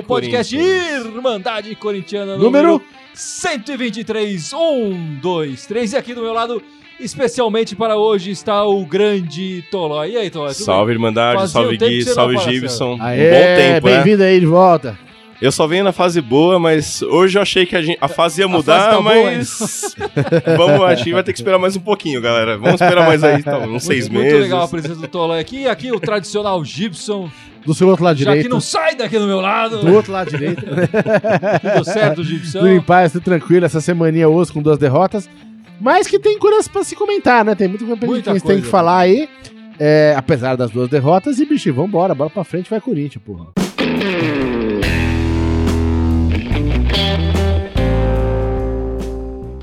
o podcast Irmandade Corintiana Número 123. Um, dois, três. E aqui do meu lado, especialmente para hoje, está o grande Tolói. E aí, Tolói? tudo Salve, Irmandade, Fazia salve Gui, salve. Gibson. Um bom tempo, né? bem-vindo aí de volta. Eu só venho na fase boa, mas hoje eu achei que a, gente- a fase ia mudar, fase tá boa mas vamos, acho que vai ter que esperar mais um pouquinho, galera. Vamos esperar mais aí, então, uns seis Muito meses. legal a presença do Tolói aqui. E aqui o tradicional Gibson, Do seu outro lado já que direito. não sai daqui do meu lado. Do outro lado direito. Tudo certo, Gibson? Tudo em paz, tudo tranquilo. Essa semaninha osso com duas derrotas. Mas que tem coisas pra se comentar, né? Tem Muita que a gente tem que falar aí. é, apesar das duas derrotas. E, bicho, vambora, bola pra frente, vai Corinthians, porra.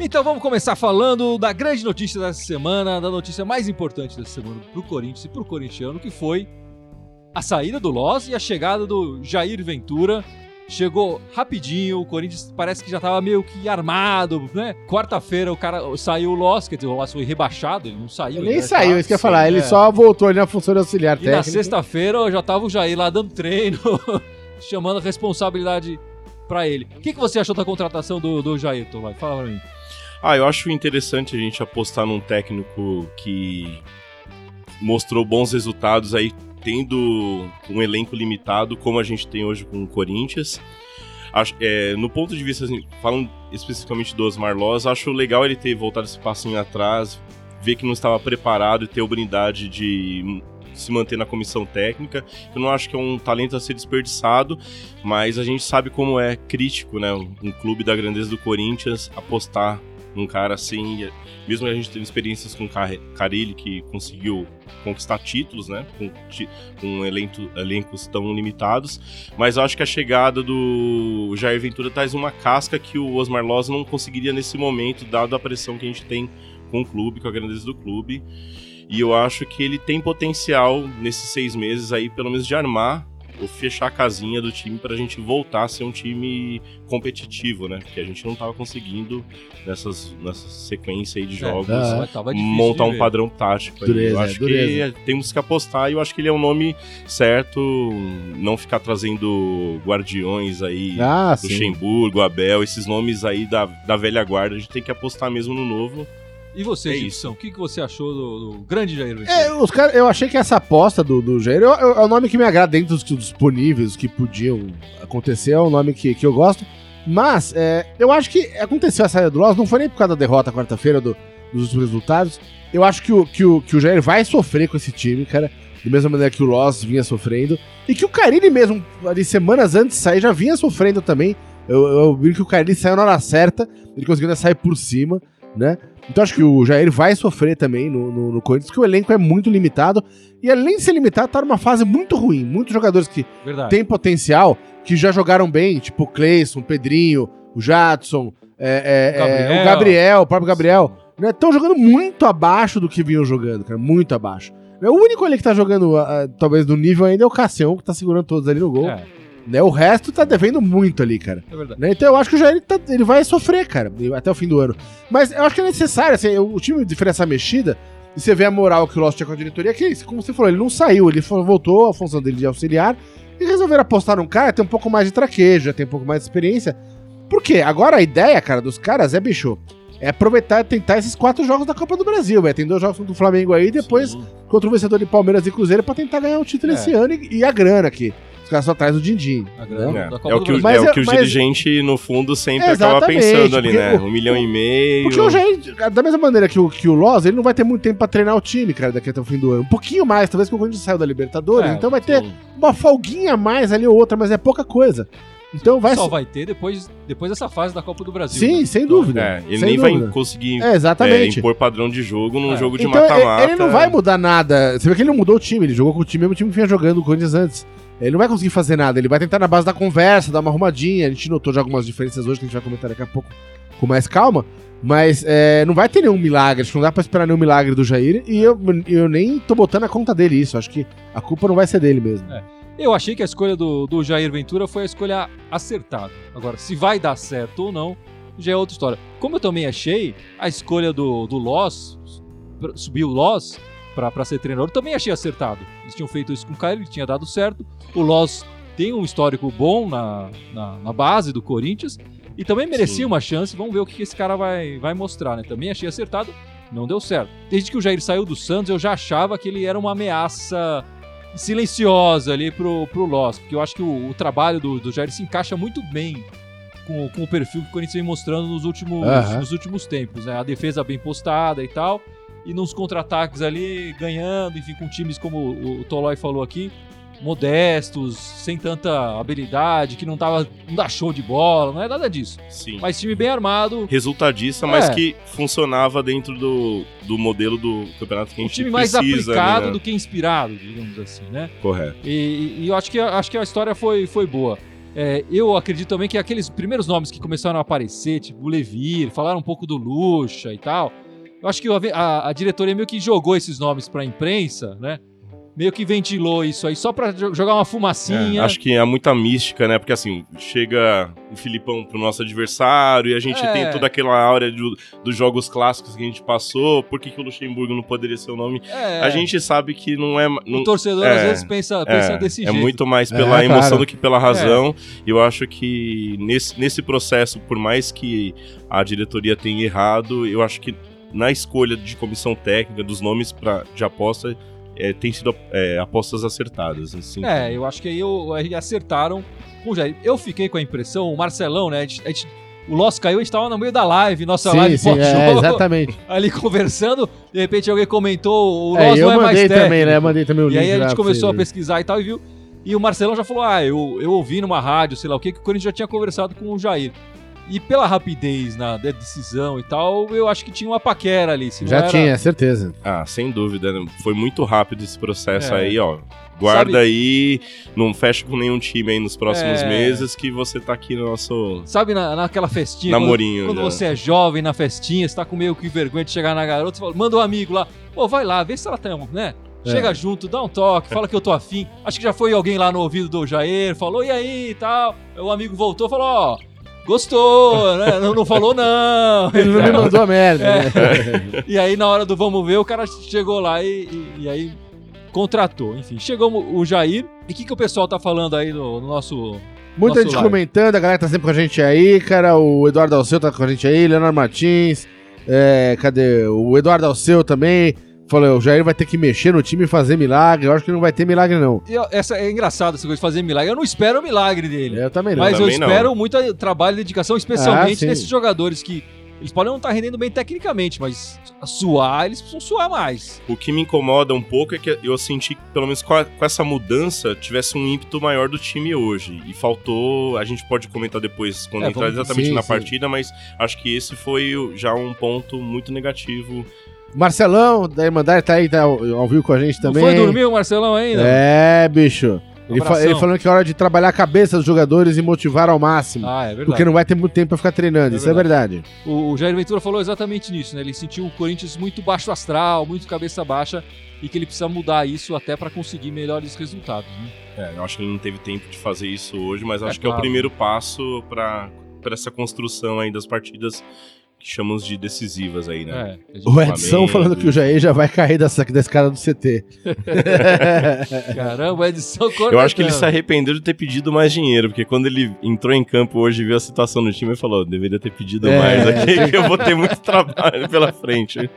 Então vamos começar falando da grande notícia dessa semana, da notícia mais importante dessa semana pro Corinthians e pro corintiano, que foi a saída do Loz e a chegada do Jair Ventura. Chegou rapidinho, o Corinthians parece que já tava meio que armado, né? Quarta-feira o cara saiu o Loz, quer dizer, o Loz foi rebaixado, ele não saiu. Ele nem né? saiu, isso que eu ia falar. Ele é. só voltou ali na função de auxiliar E na técnico. sexta-feira já tava o Jair lá dando treino, chamando a responsabilidade pra ele. O que, que você achou da contratação do, do Jair, Tolai? Fala pra mim. Ah, eu acho interessante a gente apostar num técnico que mostrou bons resultados aí, tendo um elenco limitado, como a gente tem hoje com o Corinthians. Acho, é, no ponto de vista, assim, falando especificamente do Osmar Loz, acho legal ele ter voltado esse passinho atrás, ver que não estava preparado e ter a oportunidade de se manter na comissão técnica. Eu não acho que é um talento a ser desperdiçado, mas a gente sabe como é crítico, né? Um, um clube da grandeza do Corinthians apostar num cara assim, e- mesmo a gente tendo experiências com Carilli, que conseguiu conquistar títulos, né? Com, com elenco- elencos tão limitados. Mas eu acho que a chegada do Jair Ventura traz uma casca que o Osmar Loz não conseguiria nesse momento, dado a pressão que a gente tem com o clube, com a grandeza do clube. E eu acho que ele tem potencial nesses seis meses aí, pelo menos, de armar fechar a casinha do time pra gente voltar a ser um time competitivo, né? Porque a gente não tava conseguindo nessas, nessa sequência aí de jogos. Ah, Mas tava difícil Montar um padrão tático. aí. Dureza, eu acho dureza. que temos que apostar e eu acho que ele é o nome certo. Não ficar trazendo guardiões aí Ah, sim. Luxemburgo, Abel, esses nomes aí da, da velha guarda, a gente tem que apostar mesmo no novo. E você, É Gibson, o que, que você achou do, do grande Jair Ventura? É, os cara, eu achei que essa aposta do, do Jair eu- eu- é o nome que me agrada dentro dos disponíveis, que podiam acontecer, é o nome que, que eu gosto. Mas é, eu acho que aconteceu a saída do Loss, não foi nem por causa da derrota quarta-feira do- dos últimos resultados. Eu acho que o, que, o, que o Jair vai sofrer com esse time, cara, da mesma maneira que o Loss vinha sofrendo. E que o Carilli mesmo, ali semanas antes de sair, já vinha sofrendo também. Eu, eu vi que o Carilli saiu na hora certa, ele conseguiu ainda sair por cima, né? Então acho que o Jair vai sofrer também no, no, no Corinthians, porque o elenco é muito limitado. E além de ser limitado, tá numa fase muito ruim. Muitos jogadores que Verdade. têm potencial, que já jogaram bem, tipo o Cleison, o Pedrinho, o Jadson, é, é, O é, Gabriel. o Gabriel, o próprio Gabriel. Estão jogando muito abaixo do que vinham jogando, cara. Muito abaixo. O único ali que tá jogando, ah, talvez, no nível ainda é o Cassião, que tá segurando todos ali no gol. É, Né? O resto tá devendo muito ali, cara. é verdade. Né? Então eu acho que o Jair tá- ele vai sofrer, cara, até o fim do ano. Mas eu acho que é necessário, assim, o time de essa mexida, e você vê a moral que o Lost tinha com a diretoria, que, como você falou, ele não saiu, ele voltou à função dele de auxiliar, e resolveram apostar num cara tem um pouco mais de traquejo, já tem um pouco mais de experiência. Por quê? Agora a ideia, cara, dos caras é, bicho, é aproveitar e tentar esses quatro jogos da Copa do Brasil, velho. Tem dois jogos contra o Flamengo aí, e depois Sim. contra o vencedor de Palmeiras e Cruzeiro pra tentar ganhar o título É. esse ano e, e a grana aqui. Os caras só traz o din-din. Né? É, é o que, o. Mas é o, que o mas- dirigente, no fundo, sempre acaba pensando ali, porque né? o- Um milhão e meio. Porque Jair, da mesma maneira que o, que o Loz, ele não vai ter muito tempo pra treinar o time, cara, daqui até o fim do ano. Um pouquinho mais, talvez que o Corinthians saiu da Libertadores, É, então vai ter sim. uma folguinha a mais ali ou outra, mas é pouca coisa. Então vai Só vai ter depois, depois dessa fase da Copa do Brasil. Sim, né? sem Então, dúvida. É, ele Sem nem dúvida. vai conseguir É, é, exatamente. impor padrão de jogo num É. jogo de então mata-mata. ele não vai mudar nada. Você vê que ele não mudou o time, ele jogou com o time, mesmo time que vinha jogando o Corinthians antes. Ele não vai conseguir fazer nada, ele vai tentar na base da conversa, dar uma arrumadinha. A gente notou já algumas diferenças hoje que a gente vai comentar daqui a pouco com mais calma. Mas é, não vai ter nenhum milagre, acho que não dá pra esperar nenhum milagre do Jair. E eu, eu nem tô botando a conta dele isso, acho que a culpa não vai ser dele mesmo. Eu achei que a escolha do, do Jair Ventura foi a escolha acertada. Agora, se vai dar certo ou não, já é outra história. Como eu também achei a escolha do, do Loss, subir o Loss pra ser treinador, também achei acertado. Eles tinham feito isso com o Caio, ele tinha dado certo. O Loss tem um histórico bom na, na, na base do Corinthians e também merecia Sim. uma chance. Vamos ver o que esse cara vai, vai mostrar, né? Também achei acertado, não deu certo. Desde que o Jair saiu do Santos, eu já achava que ele era uma ameaça silenciosa ali pro, pro Loss, porque eu acho que o, o trabalho do, do Jair se encaixa muito bem com, com o perfil que o Corinthians vem mostrando nos últimos, Aham. nos últimos tempos, né? A defesa bem postada e tal, e nos contra-ataques ali ganhando, enfim, com times como o, Tolói falou aqui, modestos, sem tanta habilidade, que não tava não dá show de bola, não é nada disso. Sim. Mas time bem armado, Resultadista, mas É. que funcionava dentro do, do modelo do campeonato que a um gente time mais precisa. aplicado né? do que inspirado, digamos assim, né? Correto. E, e eu acho que, acho que a história foi, foi boa. É, eu acredito também que aqueles primeiros nomes que começaram a aparecer, tipo o Levir, falaram um pouco do Lucha e tal. Eu acho que a, a- a diretoria meio que jogou esses nomes pra imprensa, né? Meio que ventilou isso aí só pra jo- jogar uma fumacinha. É, acho que há muita mística, né? Porque assim, chega o Filipão pro nosso adversário e a gente É. tem toda aquela áurea do- dos jogos clássicos que a gente passou. Por que, que o Luxemburgo não poderia ser o nome? É, A gente sabe que não é. Não, o torcedor é, às vezes pensa, pensa é, desse é jeito. muito mais É, pela emoção claro. do que pela razão. E eu acho que nesse, nesse processo, por mais que a diretoria tenha errado, eu acho que na escolha de comissão técnica, dos nomes pra, de aposta, é, tem sido é, apostas acertadas. Assim, É, eu acho que aí, eu, aí acertaram Jair. Eu fiquei com a impressão, o Marcelão, né? a gente- a gente- o Loss caiu, a gente tava no meio da live, nossa Sim, live sim, é, exatamente. ali conversando. De repente alguém comentou, o É, Loss eu não é mais mandei técnico. também, né? Eu mandei também o E link aí a gente começou a pesquisar e tal e viu. E o Marcelão já falou: Ah, eu, eu ouvi numa rádio, sei lá o que, que o Corinthians já tinha conversado com o Jair. E pela rapidez na da decisão e tal, eu acho que tinha uma paquera ali. se não Já era- tinha, certeza. Ah, sem dúvida. né? Foi muito rápido esse processo É. aí, ó. Guarda Sabe- aí, não fecha com nenhum time aí nos próximos É. meses que você tá aqui no nosso Sabe na, naquela festinha? namorinho. Quando, quando já. você é jovem na festinha, você tá com meio que vergonha de chegar na garota, você fala, manda um amigo lá, pô, vai lá, vê se ela tem, né? É. Chega junto, dá um toque, fala que eu tô afim. Acho que já foi alguém lá no ouvido do Jair, falou, e aí e tal. O amigo voltou, falou, ó, gostou, né? Não, não falou não. Ele não me mandou a merda, É. né? E aí, na hora do vamos ver, o cara chegou lá e, e- e aí contratou. Enfim, chegou o Jair. E o que, que o pessoal tá falando aí no, no nosso. Muita Nosso gente live. comentando, a galera tá sempre com a gente aí, cara. O Eduardo Alceu tá com a gente aí, Leonardo Martins. É, cadê? O Eduardo Alceu também. Falou, o Jair vai ter que mexer no time e fazer milagre. Eu acho que não vai ter milagre, não. E, essa, é engraçado essa coisa de fazer milagre. Eu não espero o milagre dele. Eu também não. Mas eu também não. espero muito trabalho e dedicação, Ah, especialmente sim. nesses jogadores que. Eles podem não estar rendendo bem tecnicamente, mas suar, eles precisam suar mais. O que me incomoda um pouco é que eu senti que, pelo menos com, a- com essa mudança, tivesse um ímpeto maior do time hoje. E faltou. A gente pode comentar depois quando É, entrar vamos- exatamente sim, na sim. partida, mas acho que esse foi já um ponto muito negativo. Marcelão, da Irmandade, tá aí, tá ao, ao vivo com a gente também. Não foi dormir o Marcelão ainda? É, bicho. Ele, fa- ele falando que é hora de trabalhar a cabeça dos jogadores e motivar ao máximo. Ah, é verdade. porque não vai ter muito tempo pra ficar treinando. É Isso é verdade. O, o Jair Ventura falou exatamente nisso, né? Ele sentiu o Corinthians muito baixo astral, muito cabeça baixa, e que ele precisa mudar isso até pra conseguir melhores resultados. Né? É, eu acho que ele não teve tempo de fazer isso hoje, mas É acho que é o claro. primeiro passo para essa construção aí das partidas chamamos de decisivas aí, né? É, O Edson falando que o Jair já vai cair dessa, da escada do CT. Caramba, o Edson Eu acho que ele se arrependeu de ter pedido mais dinheiro, porque quando ele entrou em campo hoje e viu a situação no time, ele falou: deveria ter pedido É. mais aqui, que eu vou ter muito trabalho pela frente.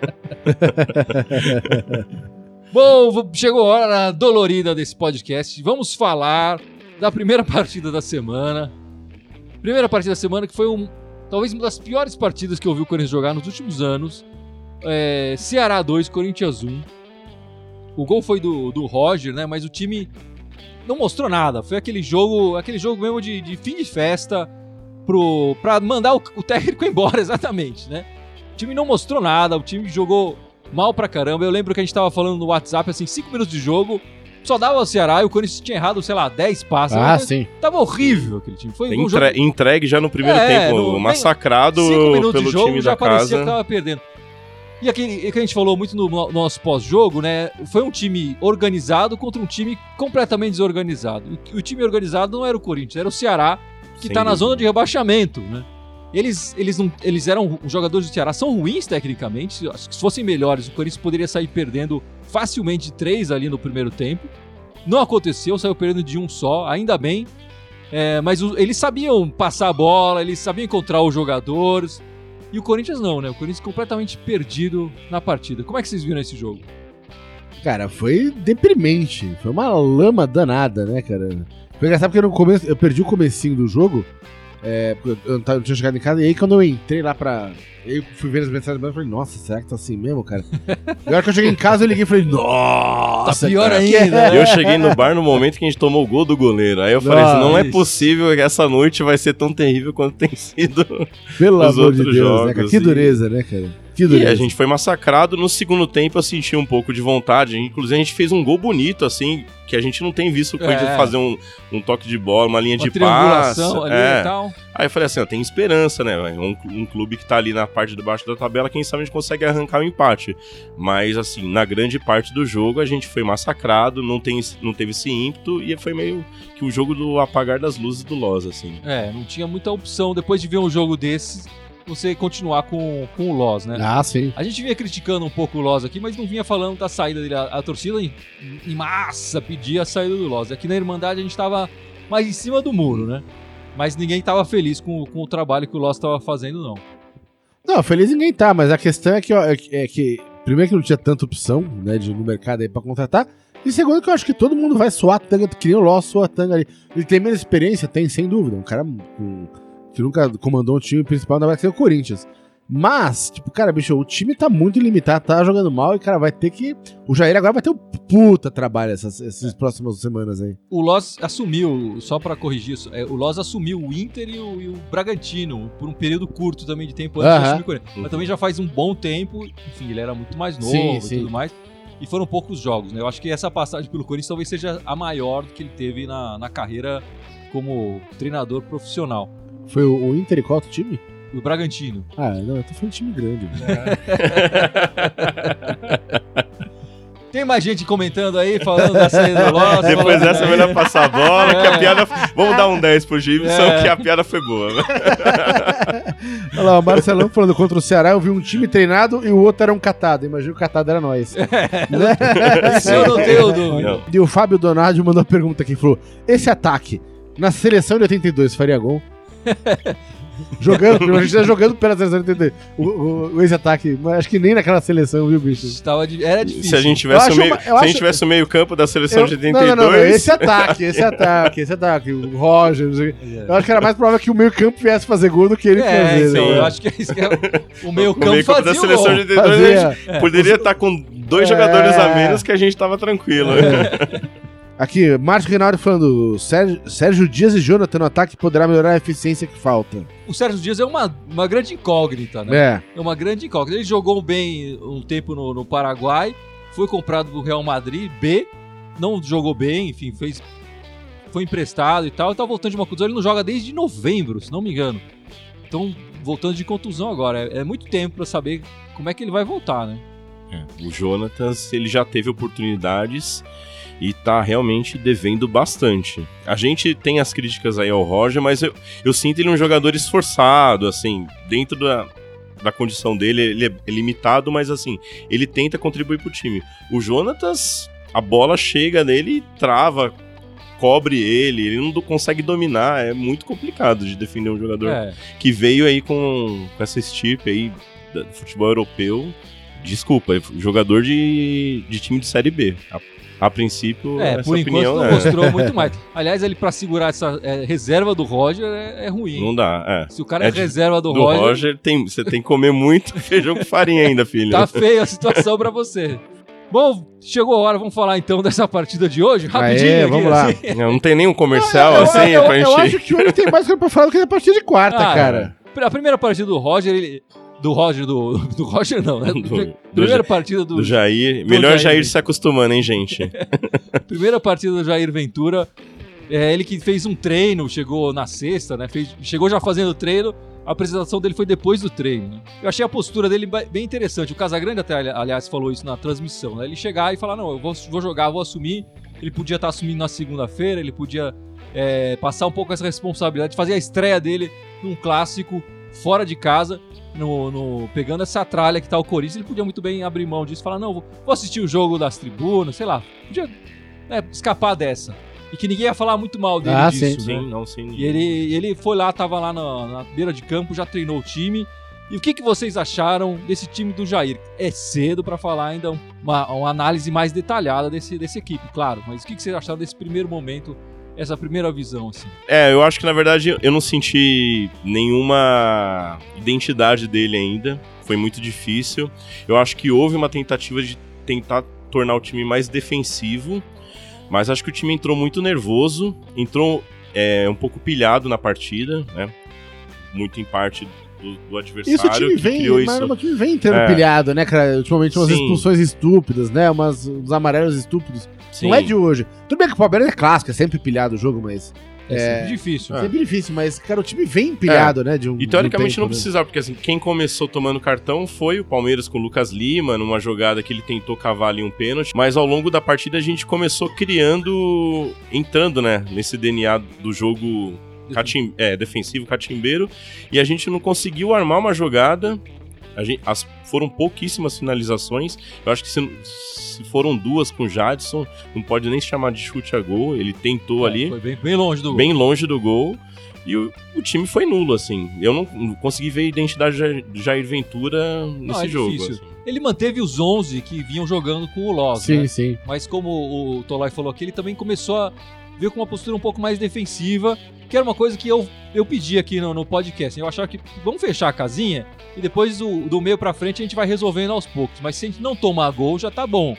Bom, chegou a hora dolorida desse podcast. Vamos falar da primeira partida da semana. Primeira partida da semana que foi um, talvez uma das piores partidas que eu vi o Corinthians jogar nos últimos anos. É, Ceará 2, Corinthians 1. O gol foi do, do Roger, né? Mas o time não mostrou nada. Foi aquele jogo, aquele jogo mesmo de, de fim de festa pro, pra mandar o, o técnico embora, exatamente, né? O time não mostrou nada, o time jogou mal pra caramba. Eu lembro que a gente tava falando no WhatsApp, assim, 5 minutos de jogo, só dava ao Ceará e o Corinthians tinha errado, sei lá, 10 passes. ah, Mas sim. Tava horrível aquele time. Foi um Entre- entregue já no primeiro É, tempo, no- massacrado 5 minutos pelo de jogo time já da parecia casa. que tava perdendo. E aquele que a gente falou muito no no nosso pós-jogo, né? Foi um time organizado contra um time completamente desorganizado. E o time organizado não era o Corinthians, era o Ceará, que Sem tá na zona de rebaixamento, né? Eles, eles, não, eles eram os jogadores do Ceará, são ruins tecnicamente. Se- Acho que se fossem melhores, o Corinthians poderia sair perdendo facilmente três ali no primeiro tempo. Não aconteceu, saiu perdendo de um só, ainda bem. É, mas o- eles sabiam passar a bola, eles sabiam encontrar os jogadores. E o Corinthians não, né? O Corinthians completamente perdido na partida. Como é que vocês viram esse jogo? Cara, foi deprimente. Foi uma lama danada, né, cara? Foi engraçado porque no começo, eu perdi o comecinho do jogo. É, porque eu não, tava- não tinha chegado em casa. E aí quando eu entrei lá pra. Eu fui ver as mensagens eu falei, nossa, será que tá assim mesmo, cara? e a hora que eu cheguei em casa, eu liguei e falei, nossa. Tá pior cara, ainda, que- né? Eu cheguei no bar no momento que a gente tomou o gol do goleiro. Aí eu falei assim, não é possível que essa noite vai ser tão terrível quanto tem sido. Pelo Os amor de outros Deus, né, cara? jogos Que e- dureza, né, cara? E dureza. a gente foi massacrado. No segundo tempo eu senti um pouco de vontade. Inclusive a gente fez um gol bonito, assim, que a gente não tem visto o Corinthians É. fazer um, um toque de bola, uma linha Uma de passe. triangulação ali É. e tal. Aí eu falei assim, ó, tem esperança, né? Um, um clube que tá ali na parte de baixo da tabela, quem sabe a gente consegue arrancar o empate. Mas, assim, na grande parte do jogo a gente foi massacrado, não, tem, não teve esse ímpeto e foi meio que o jogo do apagar das luzes do Loz, assim. É, não tinha muita opção depois de ver um jogo desses, você continuar com, com o Loss, né? Ah, sim. A gente vinha criticando um pouco o Loz aqui, mas não vinha falando da saída dele. A, a torcida em, em massa pedia a saída do Loz. Aqui na Irmandade a gente tava mais em cima do muro, né? Mas ninguém tava feliz com, com o trabalho que o Loz tava fazendo, não. Não, feliz ninguém tá, mas a questão é que, ó, é que- é que primeiro que não tinha tanta opção, né, de, no mercado aí pra contratar, e segundo que eu acho que todo mundo vai suar a tanga, que nem o Loss sua tanga ali. Ele tem menos experiência? Tem, sem dúvida. Um cara com- que nunca comandou um time principal, ainda vai ser o Corinthians. Mas, tipo, cara, bicho, o time tá muito limitado, tá jogando mal e, cara, vai ter que. O Jair agora vai ter um puta trabalho essas, essas próximas semanas aí. O Loz assumiu, só pra corrigir isso, é, o Loz assumiu o Inter e o, e o Bragantino por um período curto também de tempo antes de Aham. assumir o Corinthians. Mas também já faz um bom tempo, enfim, ele era muito mais novo Sim, e sim. tudo mais. E foram poucos jogos, né? Eu acho que essa passagem pelo Corinthians talvez seja a maior que ele teve na, na carreira como treinador profissional. Foi o, o Inter e qual outro time? O Bragantino. Ah, não, eu tô falando de time grande. né? Tem mais gente comentando aí, falando da saída do Loz. Depois dessa é aí. melhor passar a bola, que É. a piada. Vamos dar um 10 pro Gibson, É. que a piada foi boa. né? Olha lá, o Marcelão falando contra o Ceará, eu vi um time treinado e o outro era um catado. Imagina o catado era nós. Né? Isso eu não tenho dúvida. E o Fábio Donadio mandou uma pergunta aqui, falou, esse ataque, na seleção de 82, faria gol? jogando, a gente tá jogando pela seleção de 82. O, o, o ex-ataque, mas acho que nem naquela seleção, viu, bicho? Estava de- Era difícil. Se a gente tivesse, o meio, uma- se a acho- gente tivesse o meio campo da seleção Eu- de não, 82... não, não, não, esse ataque, esse ataque, esse ataque, o Roger, não sei o quê. eu acho que era mais provável que o meio campo viesse fazer gol do que ele É, fazer. então, né? eu acho que é isso que é o meio campo meio campo da o seleção gol. de 82, a gente poderia estar com dois É. jogadores a menos que a gente tava tranquilo. Aqui, Márcio Reinaldo falando, Sérgio, Sérgio Dias e Jonathan no ataque poderá melhorar a eficiência que falta. O Sérgio Dias é uma, uma grande incógnita, né? É, É uma grande incógnita. Ele jogou bem um tempo no, no Paraguai, foi comprado do Real Madrid, B, não jogou bem, enfim, fez foi emprestado e tal, e tá voltando de uma contusão. Ele não joga desde novembro, se não me engano. Então, voltando de contusão agora. É, é muito tempo pra saber como é que ele vai voltar, né? O Jonatas, ele já teve oportunidades e tá realmente devendo bastante. A gente tem as críticas aí ao Roger, mas eu, eu sinto ele um jogador esforçado, assim, dentro da, da condição dele, ele é, limitado, mas assim, ele tenta contribuir pro time. O Jonatas, a bola chega nele e trava, cobre ele, ele não consegue dominar, é muito complicado de defender um jogador É. que veio aí com, com essa estirpe aí do futebol europeu. Desculpa, é jogador de, de time de Série B. A, a princípio, É, essa por enquanto opinião não é, mostrou muito mais. Aliás, ele pra segurar essa é, reserva do Roger é, é ruim. não dá. É. Se o cara é, É de- reserva do, Do Roger, Roger, tem, você tem que comer muito feijão com farinha ainda, filho. tá feia a situação pra você. Bom, chegou a hora, vamos falar então dessa partida de hoje, rapidinho. Aê, aqui, vamos lá. assim. Não, não tem nenhum comercial eu, assim eu, pra eu gente. acho que hoje tem mais coisa pra falar do que na partida de quarta, Ah, cara. A primeira partida do Roger, ele. Do Roger, do. Do Roger não, né? Do- do primeira Ja- partida do. Do Jair. do Melhor Jair. Jair se acostumando, hein, gente? Primeira partida do Jair Ventura. É ele que fez um treino, chegou na sexta, né? Fez, chegou já fazendo treino. A apresentação dele foi depois do treino. né? Eu achei a postura dele bem interessante. O Casagrande até, ali- aliás, falou isso na transmissão, né? Ele chegar e falar, não, eu vou, vou jogar, vou assumir. Ele podia estar assumindo na segunda-feira, ele podia é, passar um pouco essa responsabilidade, fazer a estreia dele num clássico fora de casa, no, no- pegando essa tralha que tá o Corinthians, ele podia muito bem abrir mão disso e falar, não, vou, vou assistir o jogo das tribunas, sei lá. Podia né, escapar dessa. E que ninguém ia falar muito mal dele Ah, disso, sim, né? Sim, não, sim. E ele, ele foi lá, tava lá na, na beira de campo, já treinou o time. E o que, que vocês acharam desse time do Jair? É cedo pra falar ainda uma, uma análise mais detalhada desse, dessa equipe, claro. Mas o que, que vocês acharam desse primeiro momento, essa primeira visão, assim? É, eu acho que na verdade eu não senti nenhuma identidade dele ainda. Foi muito difícil. Eu acho que houve uma tentativa de tentar tornar o time mais defensivo, mas acho que o time entrou muito nervoso, entrou é, um pouco pilhado na partida, né? Muito em parte do, do adversário Isso o time que vem, criou mas isso. o time vem entrando É. pilhado, né, cara? Ultimamente umas Sim. expulsões estúpidas, né? Umas, uns amarelos estúpidos. Sim. Não é de hoje. Tudo bem que o Palmeiras é clássico, é sempre pilhado o jogo, mas. É, É. sempre difícil. É. Sempre difícil, mas, cara, o time vem pilhado, né? De um, E teoricamente não né? precisava, porque assim, quem começou tomando cartão foi o Palmeiras com o Lucas Lima, numa jogada que ele tentou cavar ali um pênalti, mas ao longo da partida a gente começou criando, entrando, né, nesse DNA do jogo catim, é, defensivo catimbeiro, e a gente não conseguiu armar uma jogada. A gente, as, foram pouquíssimas finalizações. Eu acho que se, se foram duas com o Jadson, não pode nem se chamar de chute a gol. Ele tentou É, ali Foi bem, bem longe do bem longe do gol. E o, o time foi nulo, assim. Eu não, não consegui ver a identidade de Jair- Ventura nesse é jogo. assim. Ele manteve os 11 que vinham jogando com o Loz, Sim, né? sim. Mas como o Tolai falou aqui, ele também começou a vir com uma postura um pouco mais defensiva, que era uma coisa que eu, eu pedi aqui no, no podcast. Eu achava que vamos fechar a casinha e depois o, do meio pra frente a gente vai resolvendo aos poucos. Mas se a gente não tomar gol, já tá bom.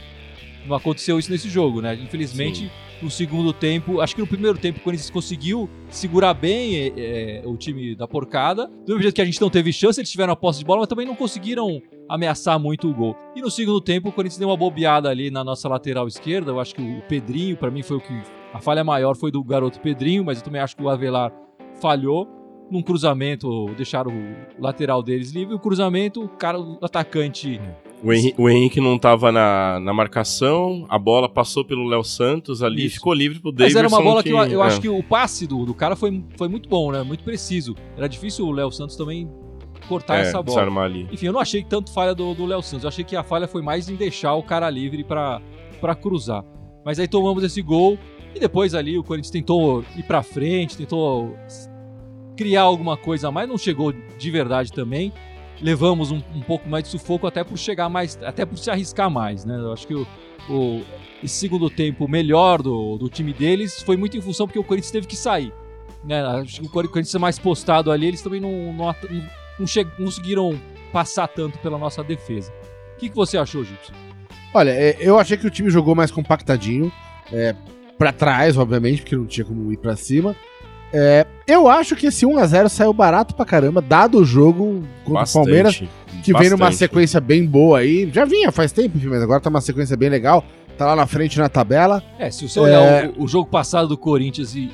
Não aconteceu isso nesse jogo, né? Infelizmente, Sim. no segundo tempo, acho que no primeiro tempo, quando eles conseguiu segurar bem é, é, o time da porcada, do mesmo jeito que a gente não teve chance, eles tiveram a posse de bola, mas também não conseguiram ameaçar muito o gol. E no segundo tempo, o Corinthians deu uma bobeada ali na nossa lateral esquerda. Eu acho que o Pedrinho, pra mim, foi o que. A falha maior foi do garoto Pedrinho, mas eu também acho que o Avelar falhou. Num cruzamento, deixaram o lateral deles livre. O cruzamento, o cara, o atacante. O, Henri- o Henrique não tava na, na marcação, a bola passou pelo Léo Santos ali e Isso. ficou livre pro Mas Davidson. era uma bola que, eu, eu é. acho que o passe do, do cara foi, foi muito bom, né? Muito preciso. Era difícil o Léo Santos também cortar é, essa bola. Enfim, eu não achei tanto falha do do Léo Santos. Eu achei que a falha foi mais em deixar o cara livre pra cruzar. Mas aí tomamos esse gol e depois ali o Corinthians tentou ir pra frente, tentou criar alguma coisa a mais, não chegou de verdade também. Levamos um, um pouco mais de sufoco até por chegar mais, até por se arriscar mais, né? Eu acho que o, o- esse segundo tempo melhor do, do time deles foi muito em função porque o Corinthians teve que sair. Né? Acho que o Corinthians é mais postado ali, eles também não, não, não, não conseguiram passar tanto pela nossa defesa. O que, que você achou, Gibson? Olha, é, eu achei que o time jogou mais compactadinho. É, pra trás, obviamente, porque não tinha como ir pra cima. É, eu acho que esse 1x0 saiu barato pra caramba, dado o jogo contra Bastante, o Palmeiras, que vem numa bastante. sequência bem boa aí. Já vinha faz tempo, mas agora tá uma sequência bem legal. Tá lá na frente na tabela. É, se você olhar É. o, o jogo passado do Corinthians e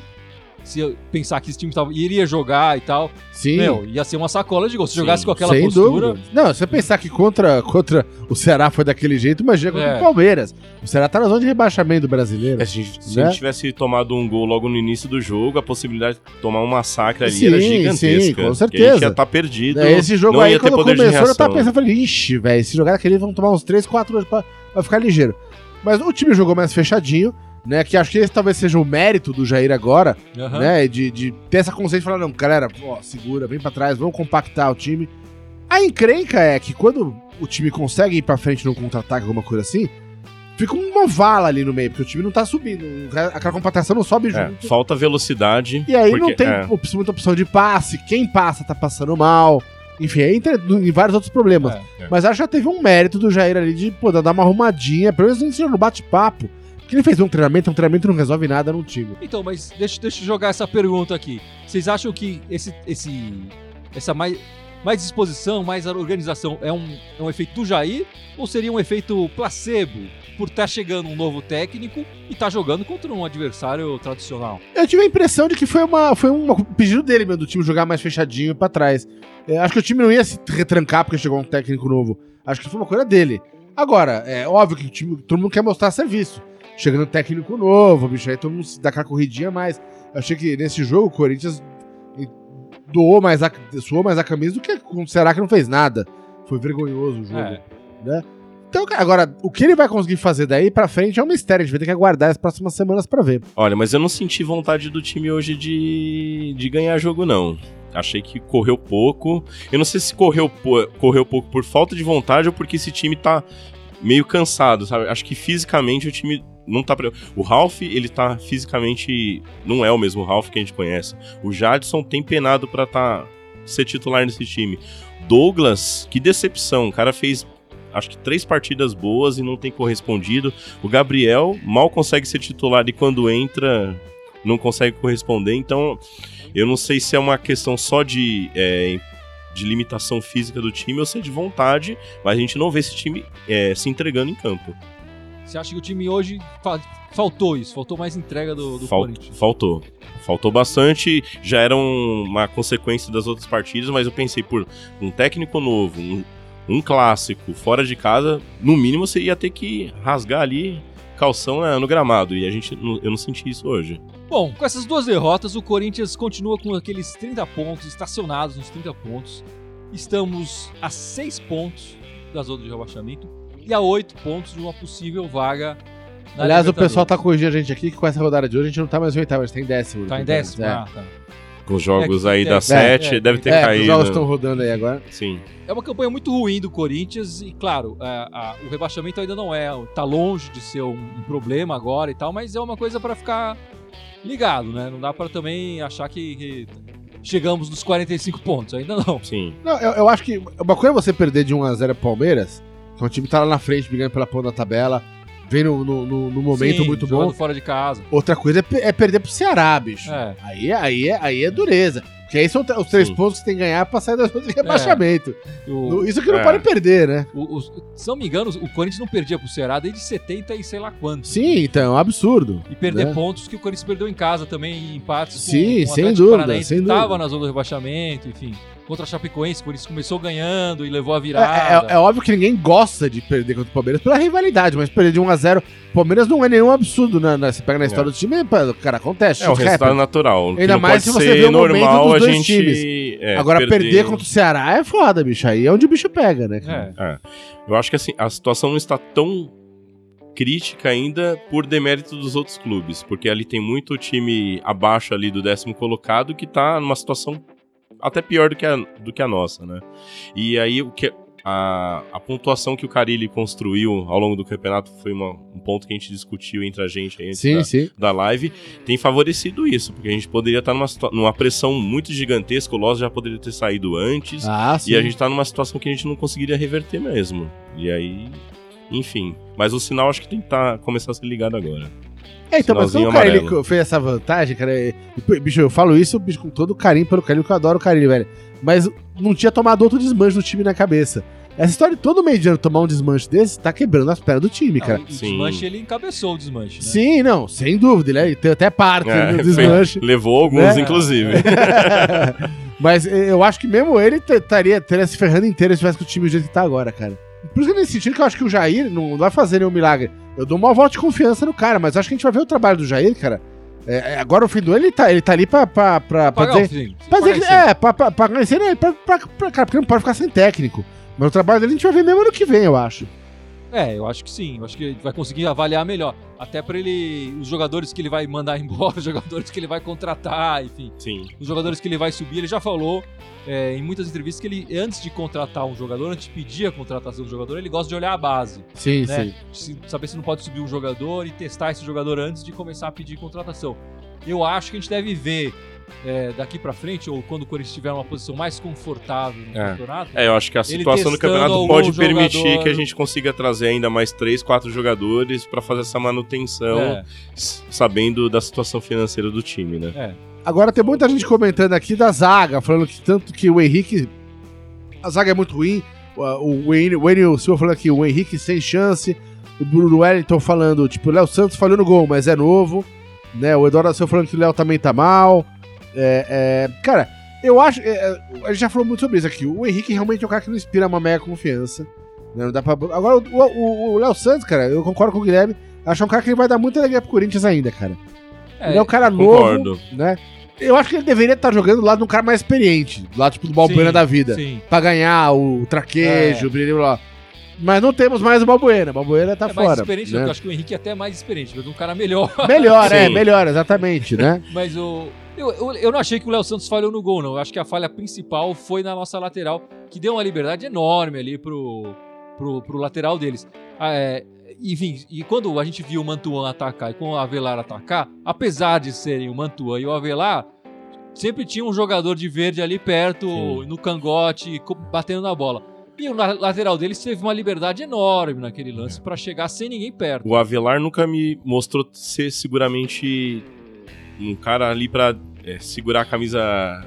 se eu pensar que esse time tava, iria jogar e tal, Sim. meu, ia ser uma sacola de gol. Se Sim, jogasse com aquela sem postura, dúvida. Não, se você pensar que contra, contra o Ceará foi daquele jeito, imagina contra É. o Palmeiras. O Ceará tá na zona de rebaixamento brasileiro. É, se a gente, se Né? a gente tivesse tomado um gol logo no início do jogo, a possibilidade de tomar um massacre ali Sim, era gigantesca. sim, com Porque A certeza. gente ia estar perdido. É, esse jogo não aí, ia ter quando começou, eu tava pensando, falei, ixi, velho, se jogar aquele, vão tomar uns 3, 4 horas pra, pra ficar ligeiro. Mas o time jogou mais fechadinho, né? Que acho que esse talvez seja o mérito do Jair agora, aham. né? De, de ter essa consciência de falar, não, galera, ó, segura, vem pra trás, vamos compactar o time. A encrenca é que quando o time consegue ir pra frente num contra-ataque, alguma coisa assim, fica uma vala ali no meio, porque o time não tá subindo. Aquela compactação não sobe É, junto. falta velocidade. E aí não porque- tem é. muita opção de passe, quem passa tá passando mal. Enfim, aí entra em vários outros problemas. É. Mas acho que já teve um mérito do Jair ali de pô, dar uma arrumadinha, pelo menos no bate-papo. Porque ele fez um treinamento, um treinamento não resolve nada num time. Então, mas deixa, deixa eu jogar essa pergunta aqui. Vocês acham que esse, esse, essa mais, mais disposição, mais organização é um, é um efeito do Jair ou seria um efeito placebo por estar chegando um novo técnico e estar jogando contra um adversário tradicional? Eu tive a impressão de que foi, uma, foi um pedido dele mesmo, do time jogar mais fechadinho pra trás. É, acho que o time não ia se retrancar porque chegou um técnico novo. Acho que foi uma coisa dele. Agora, é óbvio que o time, todo mundo quer mostrar serviço. Chegando técnico novo, bicho, aí todo mundo dá aquela corridinha mais. Eu achei que nesse jogo o Corinthians doou mais a, suou mais a camisa do que com o Será que não fez nada. Foi vergonhoso o jogo. É. né? Então, agora, o que ele vai conseguir fazer daí pra frente é um mistério. A gente vai ter que aguardar as próximas semanas pra ver. Olha, mas eu não senti vontade do time hoje de, de ganhar jogo, não. Achei que correu pouco. Eu não sei se correu, correu pouco por falta de vontade ou porque esse time tá meio cansado, sabe? Acho que fisicamente o time não tá. pre- O Ralph, ele tá fisicamente. Não é o mesmo Ralph que a gente conhece. O Jadson tem penado pra tá, ser titular nesse time. Douglas, que decepção. O cara fez. Acho que três partidas boas e não tem correspondido. O Gabriel mal consegue ser titular e quando entra não consegue corresponder. Então, eu não sei se é uma questão só de, é, de limitação física do time ou se é de vontade, mas a gente não vê esse time é, se entregando em campo. Você acha que o time hoje fa- faltou isso? Faltou mais entrega do, do Fal- Corinthians? faltou. Faltou bastante, já era um- uma consequência das outras partidas, mas eu pensei, por um técnico novo, um, um clássico, fora de casa, no mínimo você ia ter que rasgar ali calção né, no gramado, e a gente, eu não senti isso hoje. Bom, com essas duas derrotas, o Corinthians continua com aqueles 30 pontos, estacionados nos 30 pontos. Estamos a 6 pontos da zona de rebaixamento e a 8 pontos de uma possível vaga na Aliás, o pessoal tá corrigindo a gente aqui que com essa rodada de hoje a gente não tá mais em oitavo, a gente tá em décimo. Tá em Então, décimo? É, Ah, tá. Com os jogos É, aí é, da é, 7, é, deve ter é, os caído. jogos estão rodando aí agora. Sim. É uma campanha muito ruim do Corinthians e, claro, a- a- o rebaixamento ainda não é, tá longe de ser um, um problema agora e tal, mas é uma coisa pra ficar ligado, né? Não dá pra também achar que, que chegamos nos 45 pontos, ainda não. Sim. Não, eu, eu acho que uma coisa é você perder de 1x0 pro Palmeiras, é um time tá lá na frente, brigando pela ponta da tabela, vem no, no- no- no momento Sim, muito bom. fora de casa. Outra coisa é, é perder pro Ceará, bicho. É. Aí, aí, é- aí é dureza. Porque aí são os três Sim. pontos que tem que ganhar pra sair da zona de rebaixamento. O- No- Isso que não É. pode perder, né? o- o- se não me engano, o Corinthians não perdia pro Ceará desde 70 e sei lá quanto. Sim, então é um absurdo. E perder né? pontos que o Corinthians perdeu em casa também, em empates com, Sim, com o sem dúvida, Paranaense, sem dúvida. tava na zona do rebaixamento, enfim. Contra a Chapecoense, o Corinthians começou ganhando e levou a É, virada. é- é óbvio que ninguém gosta de perder contra o Palmeiras pela rivalidade, mas perder de 1x0 o Palmeiras não é nenhum absurdo, né? né? Você pega na história É. do time, cara, acontece. É o resultado happens. natural. Ainda mais se você vê o momento normal dos a dois gente. times. é, Agora, perder... contra o Ceará é foda, bicho. Aí é onde o bicho pega, né? cara? É. Eu acho que assim, a situação não está tão crítica ainda por demérito dos outros clubes, porque ali tem muito time abaixo ali do décimo colocado que tá numa situação até pior do que a, do que a nossa, né? E aí o que a, a pontuação que o Carilli construiu ao longo do campeonato foi uma- um ponto que a gente discutiu entre a gente aí antes Sim, da, sim. da live, tem favorecido isso, porque a gente poderia estar numa, situa- numa pressão muito gigantesca, o Loss já poderia ter saído antes, Ah, e a gente tá numa situação que a gente não conseguiria reverter mesmo. E aí, enfim. Mas o sinal acho que tem que tá, começar a ser ligado agora. É, então, mas quando o Carilli fez essa vantagem, cara, é- bicho, eu falo isso bicho, com todo carinho pelo Carilli, que eu adoro o Carilli, velho. Mas não tinha tomado outro desmanche do time na cabeça. Essa história de todo meio de ano tomar um desmanche desse tá quebrando as pernas do time, cara. Não, e o Sim. desmanche, ele encabeçou o desmanche, né? Sim, não, sem dúvida. Ele, é- tem até parte É, do foi- desmanche. Levou alguns, Né? inclusive. Mas eh, eu acho que mesmo ele te- estaria teria se ferrando inteiro se tivesse com o time do jeito que tá agora, cara. Por isso que nesse sentido que eu acho que o Jair não vai fazer nenhum milagre. Eu dou uma volta de confiança no cara, mas acho que a gente vai ver o trabalho do Jair, cara. É, é, agora o fim do ano ele tá, ele tá ali pra, pra, pra, pra Pagar o dizer. fim. Pra dizer que, é, pra, pra, pra conhecer, né? Pra, pra, pra- cara, porque não pode ficar sem técnico. Mas o trabalho dele a gente vai ver mesmo ano que vem, eu acho. É, eu acho que sim. Eu acho que ele vai conseguir avaliar melhor. Até pra ele. Os jogadores que ele vai mandar embora, os jogadores que ele vai contratar, enfim. Sim. Os jogadores que ele vai subir. Ele já falou é, em muitas entrevistas que ele, antes de contratar um jogador, antes de pedir a contratação do jogador, ele gosta de olhar a base. Sim, né? Se- saber se não pode subir um jogador e testar esse jogador antes de começar a pedir contratação. Eu acho que a gente deve ver é, daqui pra frente, ou quando o Corinthians estiver numa posição mais confortável no É. campeonato. É, eu acho que a situação do campeonato pode permitir jogador- que a gente consiga trazer ainda mais três, quatro jogadores pra fazer essa manutenção, É, sabendo da situação financeira do time, né? é. Agora tem muita gente comentando aqui da zaga, falando que tanto que o Henrique. A zaga é muito ruim. O, Wayne- Silva falando que o Henrique sem chance. O Bruno Wellington falando, tipo, o Léo Santos falhou no gol, mas é novo. Né? O Eduardo Silva falando que o Léo também tá mal. É, é, cara, eu acho. é, é, a gente já falou muito sobre isso aqui. O Henrique realmente é um cara que não inspira uma mega confiança. né? Não dá pra, agora, o- o o Léo Santos, cara, eu concordo com o Guilherme. Acho que é um cara que vai dar muita alegria pro Corinthians ainda, cara. É, ele é um cara concordo. novo, né? Eu acho que ele deveria estar jogando do lado de um cara mais experiente, do lado tipo do Balbuena sim, da vida. Sim. Pra ganhar o traquejo, É. blá, blá, blá. Mas não temos mais o Balbuena. O Balbuena tá é mais fora. experiente, né? eu acho que o Henrique é até mais experiente, mas um cara melhor. Melhor, é, melhor, exatamente, né? Mas o. Eu, eu, eu não achei que o Léo Santos falhou no gol, não. Eu acho que a falha principal foi na nossa lateral, que deu uma liberdade enorme ali pro, pro, pro lateral deles. Ah, é, enfim, e quando a gente viu o Mantuan atacar e com o Avelar atacar, apesar de serem o Mantuan e o Avelar, sempre tinha um jogador de verde ali perto, Sim. no cangote, batendo na bola. E o lateral deles teve uma liberdade enorme naquele lance pra chegar sem ninguém perto. O Avelar nunca me mostrou ser seguramente um cara ali pra é, segurar a camisa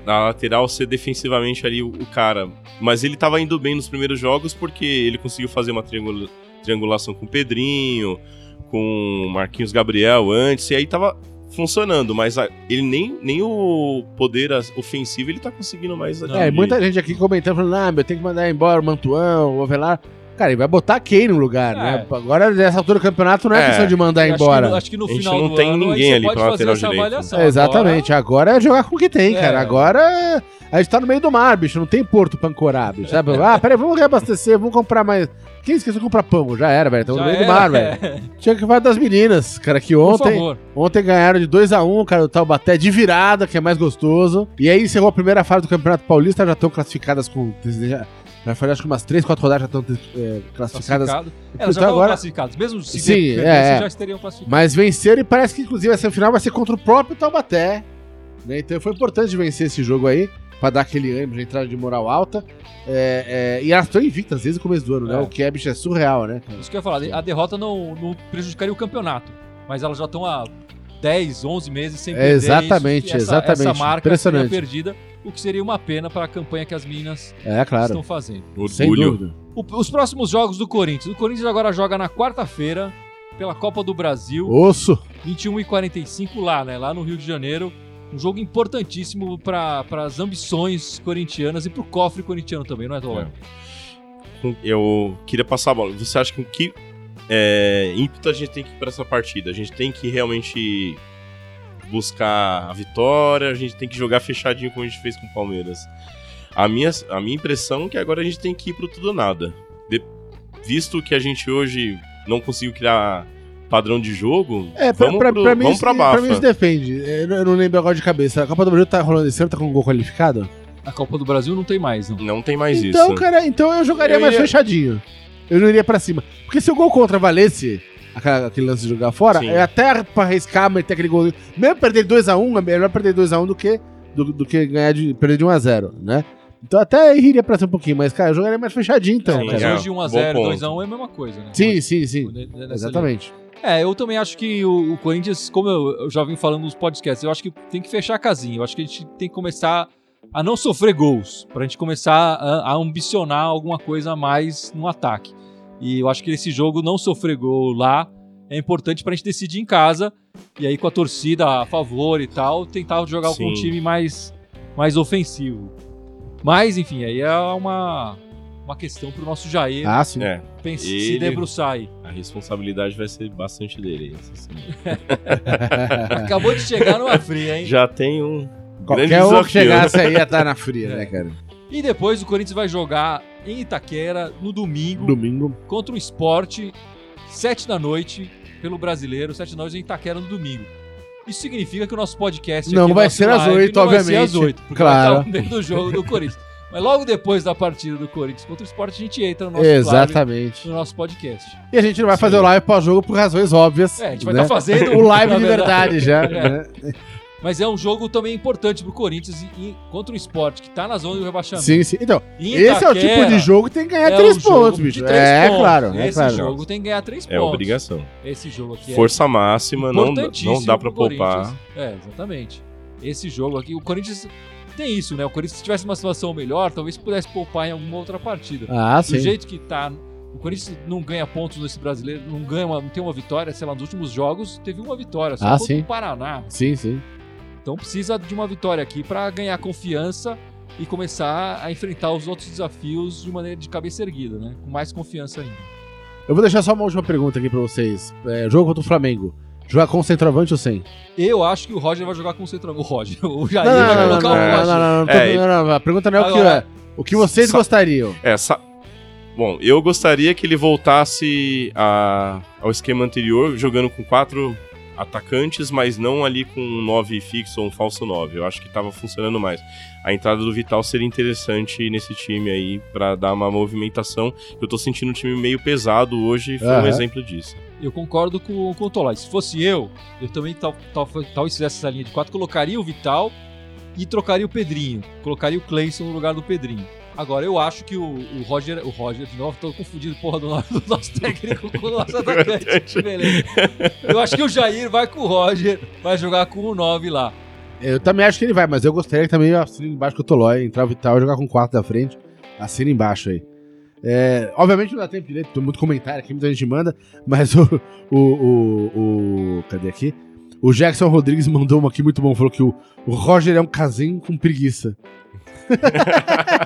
na lateral, ser defensivamente ali o, o cara. Mas ele tava indo bem nos primeiros jogos porque ele conseguiu fazer uma triangula- triangulação com o Pedrinho, com o Marquinhos Gabriel antes, e aí tava funcionando, mas a- ele nem, nem o poder ofensivo ele tá conseguindo mais. É, muita gente aqui comentando, falando, ah, meu, tem que mandar embora o Mantuan, o Avelar. Cara, ele vai botar quem no lugar, É. né? Agora, nessa altura do campeonato, não é, É. questão de mandar Acho que embora. no- Acho que no, A gente final não do tem ano, ninguém você ali pode pra fazer lateral essa direito. avaliação. É, exatamente, agora é jogar com o que tem, É. cara. Agora a gente tá no meio do mar, bicho, não tem porto pra ancorar, bicho. Sabe? Ah, peraí, vamos reabastecer, vamos comprar mais. Quem esqueceu de comprar pão? Já era, velho. Estamos no Já meio do era, mar, velho. é. Tinha que falar das meninas, cara, que Por ontem, favor. ontem ganharam de 2x1, cara, o Taubaté de virada, que é mais gostoso. E aí encerrou a primeira fase do Campeonato Paulista, já estão classificadas com. Já, já foi acho que umas 3, 4 rodadas já estão é, classificadas. Classificado. Então Elas já estavam agora- classificadas. Mesmo se Sim, é, é. já estariam classificadas. Mas venceram e parece que inclusive a semifinal vai ser contra o próprio Taubaté. Né? Então foi importante vencer esse jogo aí, pra dar aquele ânimo de entrada de moral alta. É, é, e elas estão invictas desde o começo do ano, né? É. O que é, bicho, é surreal, né? Isso que eu ia falar. A derrota não, não prejudicaria o campeonato. Mas elas já estão há 10, 11 meses sem É, perder. exatamente, isso, essa, exatamente. Essa marca Impressionante. perdida, o que seria uma pena para a campanha que as meninas É, claro. estão fazendo. Sem Orgulho. dúvida. O- os próximos jogos do Corinthians. O Corinthians agora joga na quarta-feira pela Copa do Brasil. Osso. 21 e 45 lá, né? Lá no Rio de Janeiro. Um jogo importantíssimo para as ambições corintianas e para o cofre corintiano também, não é, Tola? Com- Eu queria passar a bola. Você acha que que é, ímpeto a gente tem que ir pra essa partida? A gente tem que realmente buscar a vitória, a gente tem que jogar fechadinho como a gente fez com o Palmeiras. A minha, a minha impressão é que agora a gente tem que ir pro tudo ou nada. De- visto que a gente hoje não conseguiu criar padrão de jogo, É, pra, vamos, pra, pro, pra mim, vamos pra pra mim isso depende. Eu não, eu não lembro agora de cabeça. A Copa do Brasil tá rolando esse ano, tá com um gol qualificado? A Copa do Brasil não tem mais, não. Não tem mais então, isso. cara, então eu jogaria Eu mais fechadinho. Eu não iria pra cima. Porque se o gol contra valesse aquele lance de jogar fora, Sim. é até pra arriscar, meter aquele gol. Mesmo perder 2x1, é melhor perder 2x1 do que, do, do que ganhar de, perder de 1x0, né? Então até iria pra cima um pouquinho, mas, cara, eu jogaria mais fechadinho então, Sim, Mas hoje bom 1x0, ponto. 2x1 é a mesma coisa, né? Sim, sim, sim. Exatamente. É, eu também acho que o, o Corinthians, como eu, eu já vim falando nos podcasts, eu acho que tem que fechar a casinha. Eu acho que a gente tem que começar a não sofrer gols, pra gente começar a, a ambicionar alguma coisa a mais no ataque. E eu acho que esse jogo não sofrer gol lá é importante pra gente decidir em casa e aí com a torcida a favor e tal, tentar jogar com um Sim. time mais, mais ofensivo. Mas, enfim, aí é uma, uma questão pro nosso Jair Ah, sim. É, pense- se ele- debruçar aí. a responsabilidade vai ser bastante dele. Acabou de chegar numa fria, hein? Já tem um grande Qualquer um que desafio. chegasse aí ia estar na fria, É. né, cara? E depois o Corinthians vai jogar em Itaquera no domingo Domingo. contra o Esporte, 7 da noite, pelo brasileiro, 7 da noite em Itaquera no domingo. Isso significa que o nosso podcast. Não vai ser às live, 8, não Vai ser obviamente. às 8, porque Claro. vai estar do jogo do Corinthians. Mas logo depois da partida do Corinthians contra o Esporte, a gente entra no nosso live, Exatamente. no nosso podcast. E a gente não vai fazer o live pós-jogo por razões óbvias. É, a gente vai né? estar fazendo o live de verdade já. É. né? Mas é um jogo também importante pro Corinthians e, e contra o Esporte, que tá na zona do rebaixamento. Sim, sim. Então, esse é o tipo de jogo que tem que ganhar é três pontos, bicho. três É, pontos. claro. É Esse claro. jogo tem que ganhar três É pontos. obrigação. Esse jogo aqui é Força máxima, não, não dá pra poupar. É, exatamente. Esse jogo aqui, o Corinthians tem isso, né? O Corinthians, se tivesse uma situação melhor, talvez pudesse poupar em alguma outra partida. Ah, Do sim. jeito que tá, o Corinthians não ganha pontos nesse brasileiro, não ganha, uma, não tem uma vitória, sei lá, nos últimos jogos teve uma vitória, só Ah, contra sim. o Paraná. Sim, sim. Então precisa de uma vitória aqui pra ganhar confiança e começar a enfrentar os outros desafios de maneira de cabeça erguida, né? Com mais confiança ainda. Eu vou deixar só uma última pergunta aqui pra vocês. É, jogo contra o Flamengo. Jogar com centroavante ou sem? Eu acho que o Roger vai jogar com o central. O Roger, o Jair Não, não, vai não, não, colocar não, o não, Roger. não, não, não, tô- É, não, não, A pergunta não é o que, Agora- é. O que vocês Sa- gostariam. É, sa- Bom, eu gostaria que ele voltasse a- ao esquema anterior, jogando com quatro atacantes, mas não ali com um 9 fixo ou um falso 9. Eu acho que tava funcionando mais. A entrada do Vital seria interessante nesse time aí pra dar uma movimentação. Eu tô sentindo um time meio pesado hoje, foi um Aham. exemplo disso. Eu concordo com, com o Tolai. Se fosse eu, eu também tal, tal, talvez fizesse essa linha de quatro, colocaria o Vital e trocaria o Pedrinho. Colocaria o Cleison no lugar do Pedrinho. Agora, eu acho que o, o Roger. O Roger, de novo, tô confundindo porra do, nome do nosso técnico com o nosso atacante. Beleza. Eu acho que o Jair vai com o Roger, vai jogar com o 9 lá. Eu também acho que ele vai, mas eu gostaria que também assine embaixo com o Tolói, entrar o Vital e jogar com quatro da frente. Assina embaixo aí. É, obviamente não dá tempo direito, tem muito comentário aqui, muita gente manda, mas o. O. o, o- cadê aqui? O Jackson Rodrigues mandou uma aqui muito bom, falou que o, o Roger é um casinho com preguiça.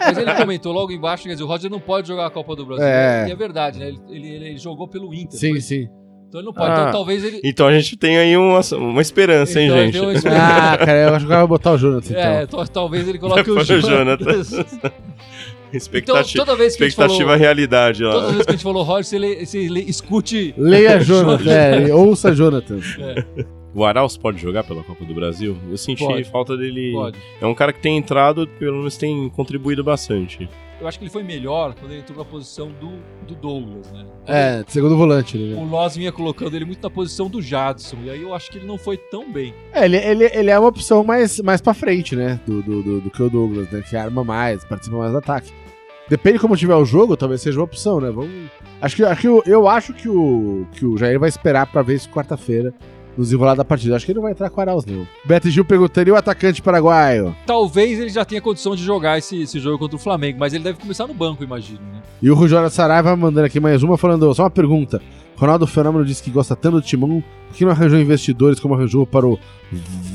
Mas ele comentou logo embaixo, quer dizer, o Roger não pode jogar a Copa do Brasil. É. E é verdade, né? Ele, ele- ele jogou pelo Inter. Sim, foi- sim. Então ele não pode. Ah. Então talvez ele. Então a gente tem aí uma, uma esperança, hein, Então, gente? tem uma esperança. Ah, cara, eu acho que eu vou botar o Jonathan então. É, to- talvez ele coloque o Vai pôr o. Então, Expectativa, toda vez que a gente expectativa falou, realidade, ó. toda vez que a gente falou Roger, você, lê- você lê- escute. Leia Jonathan, é, ouça Jonathan. O Arauz pode jogar pela Copa do Brasil? Eu senti Pode. falta dele. Pode. É um cara que tem entrado, pelo menos tem contribuído bastante. Eu acho que ele foi melhor quando ele entrou na posição do, do Douglas, né? É, segundo volante ele, né? O Loz vinha colocando ele muito na posição do Jadson. E aí eu acho que ele não foi tão bem. É, ele, ele, ele é uma opção mais, mais pra frente, né? Do, do, do, do que o Douglas, né? Que arma mais, participa mais do ataque. Depende de como tiver o jogo, talvez seja uma opção, né? Vamos... Acho que, acho que eu, eu acho que o, que o Jair vai esperar pra ver isso quarta-feira no desenrolar da partida. Acho que ele não vai entrar com o Arauz, não. Beto Gil perguntando, e o atacante paraguaio? Talvez ele já tenha condição de jogar esse, esse jogo contra o Flamengo, mas ele deve começar no banco, imagino, né? E o Rujora Saraiva mandando aqui mais uma, falando, só uma pergunta. Ronaldo Fenômeno disse que gosta tanto do Timão, que não arranjou investidores como arranjou para o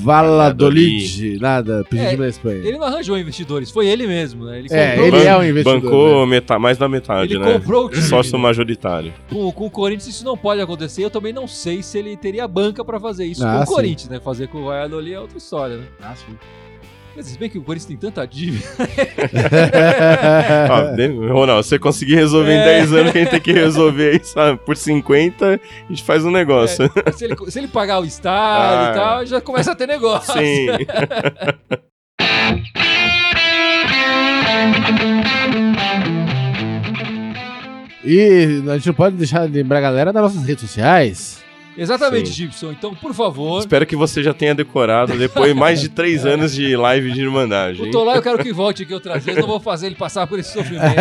Valladolid? Nada, pedido É, na Espanha. Ele não arranjou investidores, foi ele mesmo, né? Ele É, comprou, ele é um investidor. Bancou né? meta- mais da metade, ele né? comprou o time. Sócio né? majoritário. Com, com o Corinthians isso não pode acontecer. Eu também não sei se ele teria banca pra fazer isso Ah, com o sim. Corinthians, né? Fazer com o Valladolid é outra história, né? Ah, sim. Dizer, se bem que o Corinthians tem tanta dívida. De- Ronaldo, se você conseguir resolver em É. 10 anos que a gente tem que resolver aí, sabe, por 50, a gente faz um negócio. se, ele, se ele pagar o estádio Ah. e tal, já começa a ter negócio. Sim. E a gente não pode deixar de lembrar a galera das nossas redes sociais. Exatamente, Sim. Gibson. Então, por favor. Espero que você já tenha decorado depois de mais de 3 anos de live de Irmandade. O hein? Tolá eu quero que volte aqui outras vezes. Não vou fazer ele passar por esse sofrimento.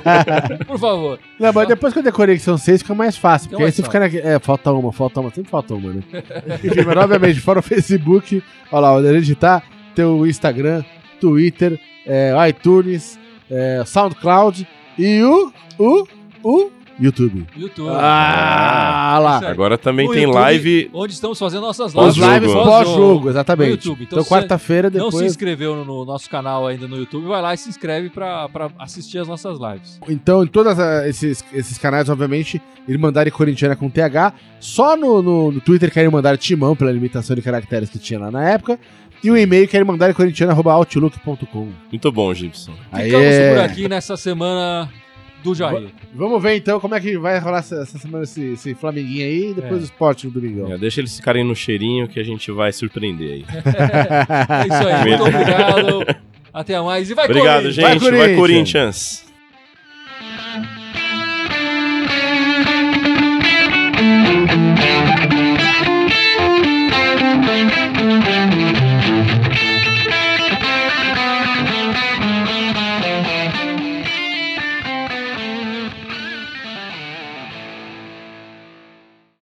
por favor. Não, mas depois que eu decorei que são seis, fica mais fácil. Fica Porque aí você fica naquele. É, falta uma, falta uma, sempre falta uma, né? Enfim, mas obviamente, fora o Facebook, olha lá, onde a gente tá, tem o Instagram, Twitter, é, iTunes, é, SoundCloud e o. o. o. YouTube. YouTube. Ah, lá. Isso aí. Agora também No tem YouTube, live. Onde estamos fazendo nossas As Pós-jogo. lives pós-jogo, exatamente. No YouTube. Então, Então, se quarta-feira, Não se depois. inscreveu no, no nosso canal ainda no YouTube, vai lá e se inscreve pra, pra assistir as nossas lives. Então, em todos esses, esses canais, obviamente, Irmandade Corintiana com TH. Só no, no, no Twitter que era Irmandade Timão, pela limitação de caracteres que tinha lá na época. E o e-mail que era irmandadecorintiana.outlook.com. Muito bom, Gibson. Ficamos Aê. por aqui nessa semana do Jair. vamos ver então como é que vai rolar essa, essa semana esse, esse Flamenguinho aí e depois é. o esporte do domingão. É, deixa eles ficarem no cheirinho que a gente vai surpreender aí. é isso aí, muito obrigado. Até mais e vai Obrigado, Corinthians. gente. Vai Vai Corinthians. Vai Corinthians.